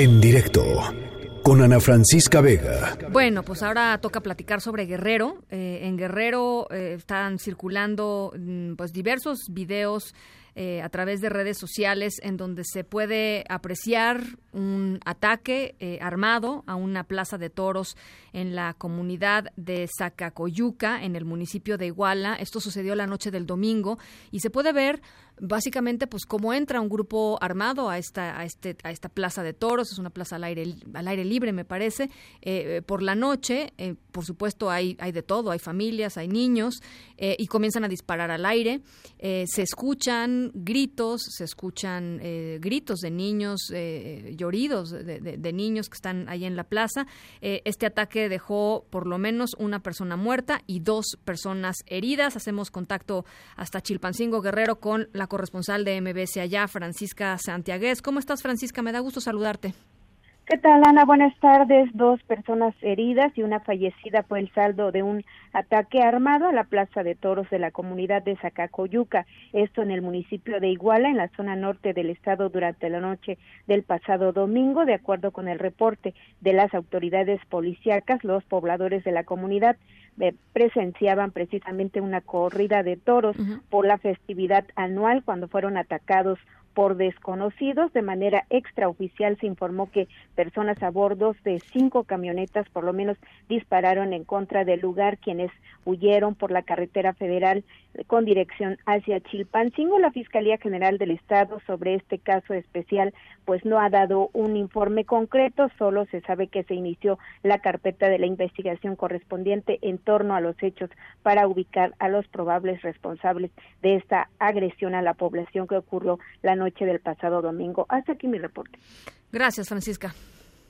en directo con Ana Francisca Vega. Bueno, pues ahora toca platicar sobre Guerrero. Eh, en Guerrero eh, están circulando mm, pues diversos videos eh, a través de redes sociales en donde se puede apreciar un ataque armado a una plaza de toros en la comunidad de Zacacoyuca, en el municipio de Iguala. Esto sucedió la noche del domingo y se puede ver básicamente pues cómo entra un grupo armado a esta a este a esta plaza de toros. Es una plaza al aire al aire libre me parece. Eh, eh, por la noche eh, por supuesto hay hay de todo. Hay familias hay niños y comienzan a disparar al aire. Se escuchan gritos se escuchan gritos de niños lloridos de, de, niños que están ahí en la plaza. Este ataque dejó por lo menos una persona muerta y dos personas heridas. Hacemos contacto hasta Chilpancingo Guerrero con la corresponsal de MBS allá, Francisca Santiagués. ¿Cómo estás, Francisca? Me da gusto saludarte. ¿Qué tal, Ana? Buenas tardes. Dos personas heridas y una fallecida por el saldo de un ataque armado a la Plaza de Toros de la comunidad de Zacacoyuca. Esto en el municipio de Iguala, en la zona norte del estado, durante la noche del pasado domingo. De acuerdo con el reporte de las autoridades policíacas, los pobladores de la comunidad eh, presenciaban precisamente una corrida de toros por la festividad anual cuando fueron atacados por desconocidos. De manera extraoficial se informó que personas a bordo de cinco camionetas por lo menos dispararon en contra del lugar, quienes huyeron por la carretera federal con dirección hacia Chilpancingo. La Fiscalía General del Estado sobre este caso especial pues no ha dado un informe concreto, solo se sabe que se inició la carpeta de la investigación correspondiente en torno a los hechos para ubicar a los probables responsables de esta agresión a la población que ocurrió la noche del pasado domingo. Hasta aquí mi reporte. Gracias, Francisca.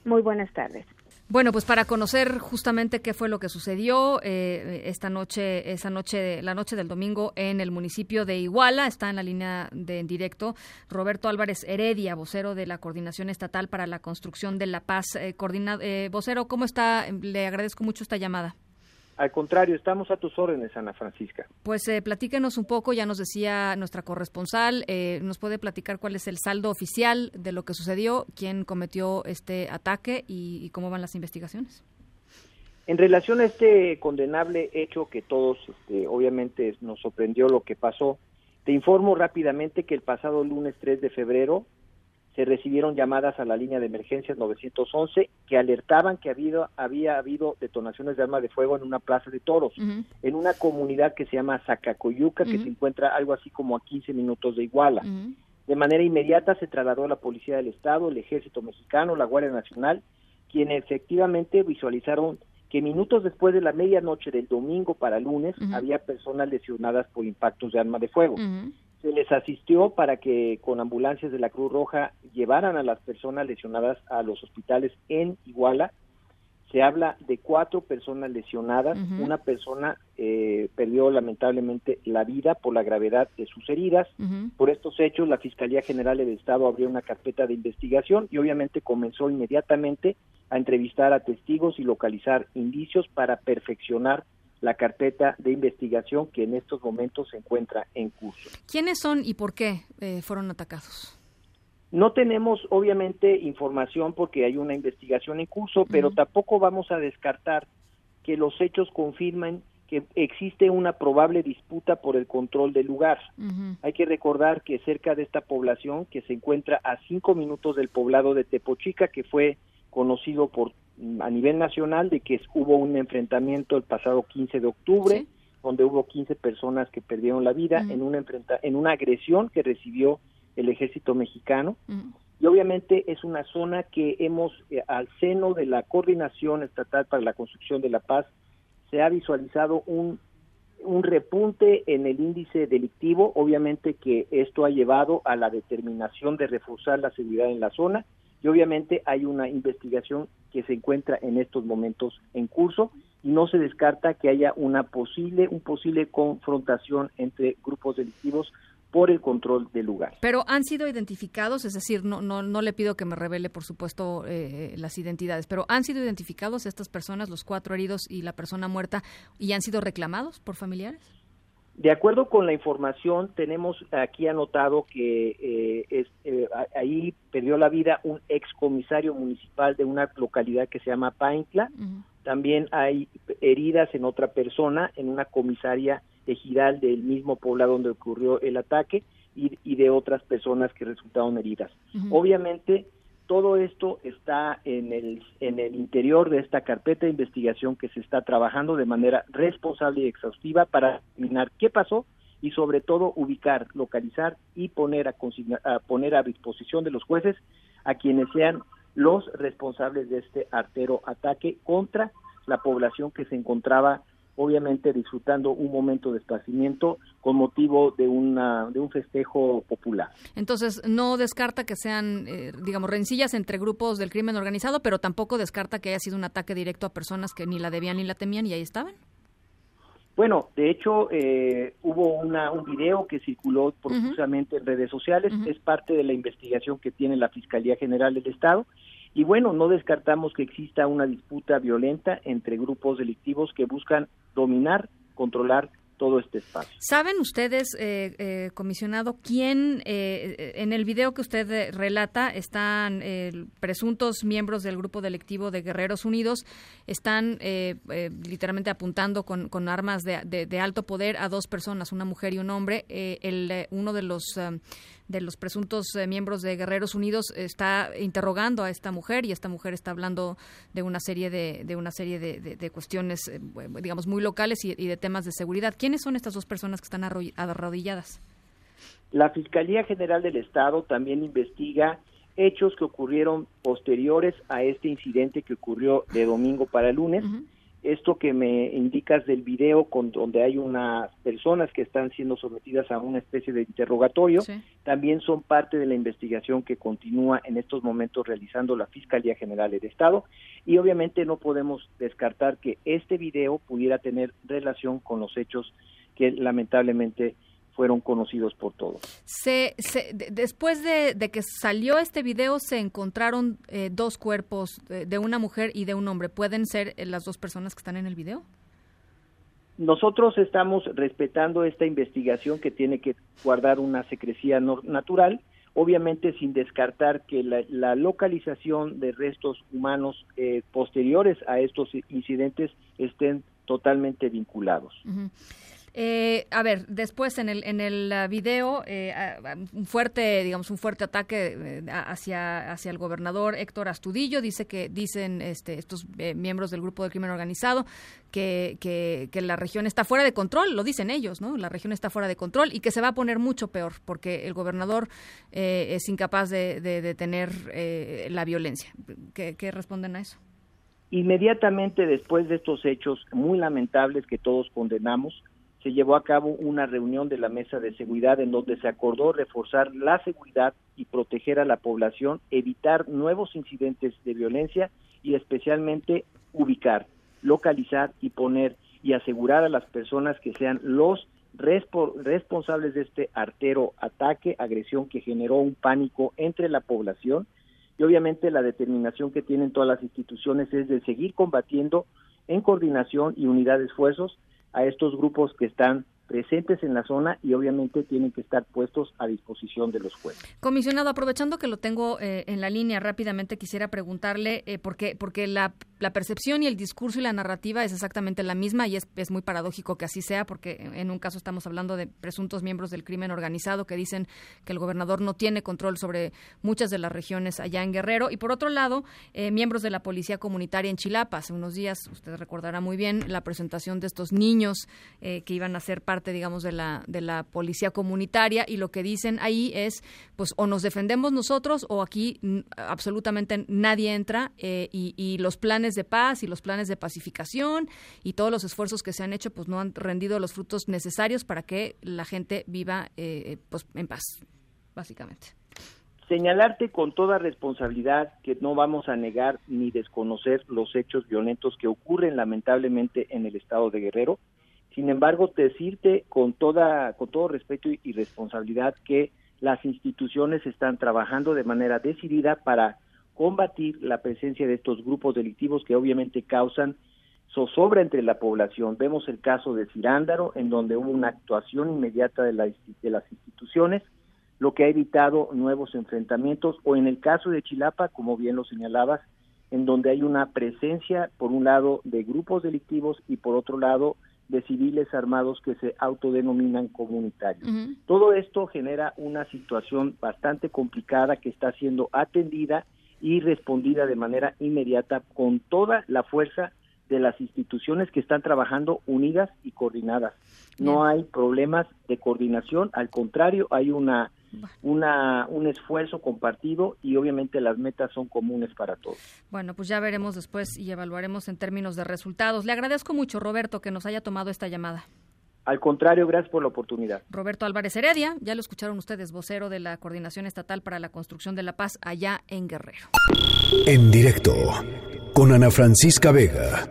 Muy buenas tardes. Bueno, pues para conocer justamente qué fue lo que sucedió eh, esta noche, esa noche, la noche del domingo en el municipio de Iguala, está en la línea de en directo Roberto Álvarez Heredia, vocero de la Coordinación Estatal para la Construcción de la Paz. Eh, eh, vocero, ¿cómo está? Le agradezco mucho esta llamada. Al contrario, estamos a tus órdenes, Ana Francisca. Pues eh, platíquenos un poco, ya nos decía nuestra corresponsal, eh, nos puede platicar cuál es el saldo oficial de lo que sucedió, quién cometió este ataque y, cómo van las investigaciones. En relación a este condenable hecho que todos, este, obviamente, nos sorprendió lo que pasó, te informo rápidamente que el pasado lunes 3 de febrero se recibieron llamadas a la línea de emergencias 911 que alertaban que había, había habido detonaciones de armas de fuego en una plaza de toros, en una comunidad que se llama Zacacoyuca, que se encuentra algo así como a 15 minutos de Iguala. De manera inmediata se trasladó a la Policía del Estado, el Ejército Mexicano, la Guardia Nacional, quienes efectivamente visualizaron que minutos después de la medianoche del domingo para lunes había personas lesionadas por impactos de arma de fuego se les asistió para que con ambulancias de la Cruz Roja llevaran a las personas lesionadas a los hospitales en Iguala. Se habla de cuatro personas lesionadas, una persona eh, perdió lamentablemente la vida por la gravedad de sus heridas. Por estos hechos, la Fiscalía General del Estado abrió una carpeta de investigación y obviamente comenzó inmediatamente a entrevistar a testigos y localizar indicios para perfeccionar la carpeta de investigación que en estos momentos se encuentra en curso. ¿Quiénes son y por qué eh, fueron atacados? No tenemos obviamente información porque hay una investigación en curso, pero tampoco vamos a descartar que los hechos confirman que existe una probable disputa por el control del lugar. Hay que recordar que cerca de esta población, que se encuentra a cinco minutos del poblado de Tepochica, que fue conocido por a nivel nacional de que hubo un enfrentamiento el pasado 15 de octubre, donde hubo 15 personas que perdieron la vida en, una en una agresión que recibió el ejército mexicano. Y obviamente es una zona que hemos, eh, al seno de la Coordinación Estatal para la Construcción de la Paz, se ha visualizado un, un repunte en el índice delictivo, obviamente que esto ha llevado a la determinación de reforzar la seguridad en la zona y obviamente hay una investigación que se encuentra en estos momentos en curso y no se descarta que haya una posible un posible confrontación entre grupos delictivos por el control del lugar. Pero han sido identificados, es decir, no no no le pido que me revele, por supuesto, eh, las identidades, pero han sido identificados estas personas, los cuatro heridos y la persona muerta, y han sido reclamados por familiares. De acuerdo con la información, tenemos aquí anotado que eh, es, eh, ahí perdió la vida un excomisario municipal de una localidad que se llama Paintla. También hay heridas en otra persona, en una comisaria ejidal del mismo poblado donde ocurrió el ataque y, de otras personas que resultaron heridas. Obviamente, todo esto está en el, en el interior de esta carpeta de investigación que se está trabajando de manera responsable y exhaustiva para determinar qué pasó y sobre todo ubicar, localizar y poner a, a poner a disposición de los jueces a quienes sean los responsables de este artero ataque contra la población que se encontraba obviamente disfrutando un momento de esparcimiento con motivo de una de un festejo popular. Entonces no descarta que sean eh, digamos rencillas entre grupos del crimen organizado, pero tampoco descarta que haya sido un ataque directo a personas que ni la debían ni la temían y ahí estaban. Bueno, de hecho eh, hubo una, un video que circuló profusamente en redes sociales, es parte de la investigación que tiene la Fiscalía General del Estado y bueno, no descartamos que exista una disputa violenta entre grupos delictivos que buscan dominar, controlar todo este espacio. ¿Saben ustedes, eh, eh, comisionado, quién eh, en el video que usted relata están presuntos miembros del grupo delictivo de Guerreros Unidos, están literalmente apuntando con, con armas de, de, alto poder a dos personas, una mujer y un hombre. el, uno de los de los presuntos eh, miembros de Guerreros Unidos está interrogando a esta mujer y esta mujer está hablando de una serie de, de una serie de, cuestiones, eh, digamos, muy locales y, de temas de seguridad. ¿Quiénes son estas dos personas que están arrodilladas? La Fiscalía General del Estado también investiga hechos que ocurrieron posteriores a este incidente que ocurrió de domingo para lunes esto que me indicas del video con donde hay unas personas que están siendo sometidas a una especie de interrogatorio también son parte de la investigación que continúa en estos momentos realizando la Fiscalía General del Estado. Y obviamente no podemos descartar que este video pudiera tener relación con los hechos que lamentablemente fueron conocidos por todos. Se, después de, que salió este video, se encontraron eh, dos cuerpos de, una mujer y de un hombre. ¿Pueden ser eh, las dos personas que están en el video? Nosotros estamos respetando esta investigación que tiene que guardar una secrecía natural, obviamente sin descartar que la, localización de restos humanos eh, posteriores a estos incidentes estén totalmente vinculados. Eh, a ver, después en el en el uh, video eh, un fuerte, digamos, un fuerte ataque eh, hacia hacia el gobernador Héctor Astudillo dice que dicen este, estos miembros del grupo del crimen organizado que, que, la región está fuera de control, lo dicen ellos, ¿no? La región está fuera de control y que se va a poner mucho peor porque el gobernador es incapaz de detener la violencia. ¿Qué, ¿Qué responden a eso? Inmediatamente después de estos hechos muy lamentables que todos condenamos, se llevó a cabo una reunión de la mesa de seguridad en donde se acordó reforzar la seguridad y proteger a la población, evitar nuevos incidentes de violencia y especialmente ubicar, localizar y poner y asegurar a las personas que sean los responsables de este artero ataque, agresión que generó un pánico entre la población. Y obviamente la determinación que tienen todas las instituciones es de seguir combatiendo en coordinación y unidad de esfuerzos a estos grupos que están presentes en la zona y obviamente tienen que estar puestos a disposición de los jueces. Comisionado, aprovechando que lo tengo eh, en la línea, rápidamente quisiera preguntarle, eh, porque, porque la, la, percepción y el discurso y la narrativa es exactamente la misma y es, es, muy paradójico que así sea, porque en un caso estamos hablando de presuntos miembros del crimen organizado que dicen que el gobernador no tiene control sobre muchas de las regiones allá en Guerrero y por otro lado, eh, miembros de la policía comunitaria en Chilapa. Hace unos días, usted recordará muy bien, la presentación de estos niños que iban a ser parte digamos, de la, de la policía comunitaria y lo que dicen ahí es, pues, o nos defendemos nosotros o aquí absolutamente nadie entra eh, y, los planes de paz y los planes de pacificación y todos los esfuerzos que se han hecho, pues, no han rendido los frutos necesarios para que la gente viva, eh, pues, en paz, básicamente señalarte con toda responsabilidad que no vamos a negar ni desconocer los hechos violentos que ocurren lamentablemente en el estado de Guerrero. Sin embargo, decirte con toda con todo respeto y, responsabilidad que las instituciones están trabajando de manera decidida para combatir la presencia de estos grupos delictivos que obviamente causan zozobra entre la población. Vemos el caso de Cirándaro, en donde hubo una actuación inmediata de, de las instituciones, lo que ha evitado nuevos enfrentamientos, o en el caso de Chilapa, como bien lo señalabas, en donde hay una presencia, por un lado, de grupos delictivos y por otro lado, de civiles armados que se autodenominan comunitarios. Todo esto genera una situación bastante complicada que está siendo atendida y respondida de manera inmediata con toda la fuerza de las instituciones que están trabajando unidas y coordinadas. No hay problemas de coordinación, al contrario, hay una una, un esfuerzo compartido y obviamente las metas son comunes para todos. Bueno, pues ya veremos después y evaluaremos en términos de resultados. Le agradezco mucho, Roberto, que nos haya tomado esta llamada. Al contrario, gracias por la oportunidad. Roberto Álvarez Heredia, ya lo escucharon ustedes, vocero de la Coordinación Estatal para la Construcción de la Paz allá en Guerrero. En directo, con Ana Francisca Vega.